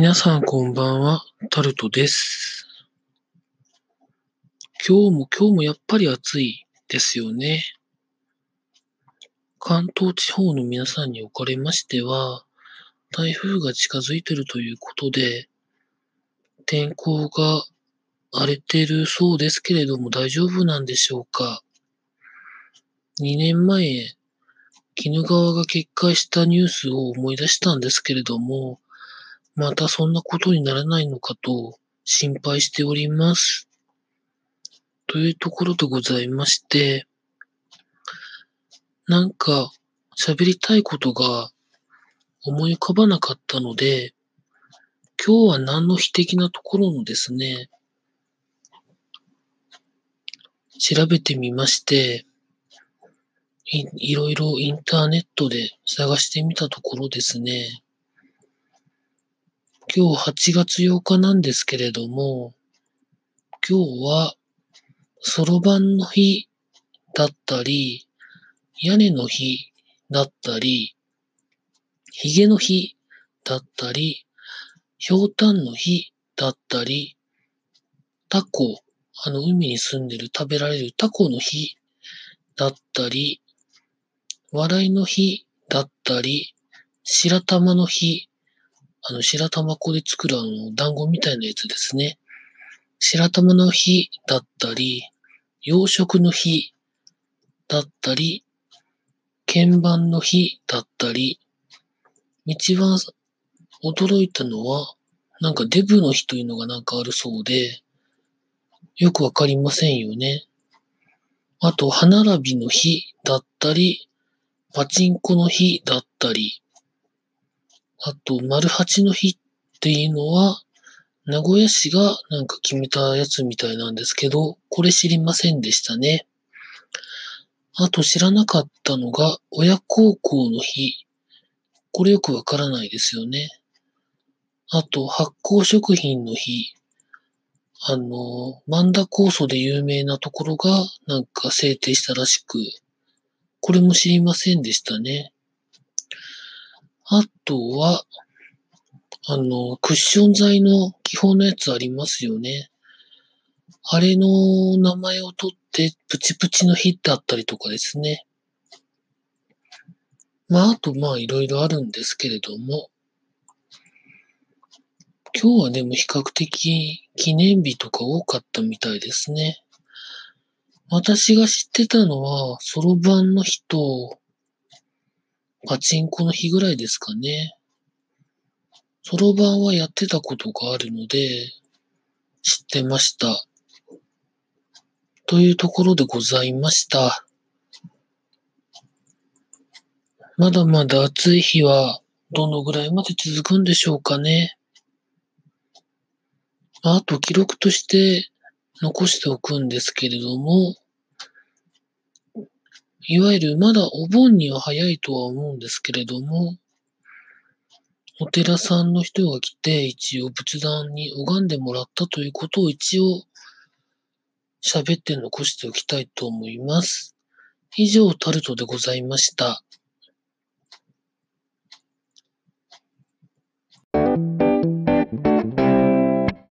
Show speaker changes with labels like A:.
A: 皆さんこんばんは、タルトです。今日も今日もやっぱり暑いですよね。関東地方の皆さんにおかれましては、台風が近づいてるということで、天候が荒れてるそうですけれども大丈夫なんでしょうか。2年前、鬼怒川が決壊したニュースを思い出したんですけれども、またそんなことにならないのかと心配しております。というところでございまして、なんか喋りたいことが思い浮かばなかったので、今日は何の非的なところのですね、調べてみまして、いいろいろインターネットで探してみたところですね、今日8月8日なんですけれども、今日は、そろばんの日だったり、屋根の日だったり、ひげの日だったり、ひょうたんの日だったり、タコ、あの海に住んでる食べられるタコの日だったり、笑いの日だったり、白玉の日あの、白玉粉で作るあの、団子みたいなやつですね。白玉の日だったり、洋食の日だったり、鍵盤の日だったり、一番驚いたのは、なんかデブの日というのがなんかあるそうで、よくわかりませんよね。あと、歯並びの日だったり、パチンコの日だったり、あと、丸八の日っていうのは、名古屋市がなんか決めたやつみたいなんですけど、これ知りませんでしたね。あと知らなかったのが、親孝行の日。これよくわからないですよね。あと、発酵食品の日。あの、万田酵素で有名なところがなんか制定したらしく、これも知りませんでしたね。あとは、あの、クッション材の基本のやつありますよね。あれの名前を取って、プチプチの日だったりとかですね。まあ、あと、まあ、いろいろあるんですけれども、今日はでも比較的記念日とか多かったみたいですね。私が知ってたのは、そろばんの日と、パチンコの日ぐらいですかね。そろばんはやってたことがあるので、知ってました。というところでございました。まだまだ暑い日はどのぐらいまで続くんでしょうかね。あと記録として残しておくんですけれども、いわゆるまだお盆には早いとは思うんですけれども、お寺さんの人が来て一応仏壇に拝んでもらったということを一応喋って残しておきたいと思います。以上タルトでございました。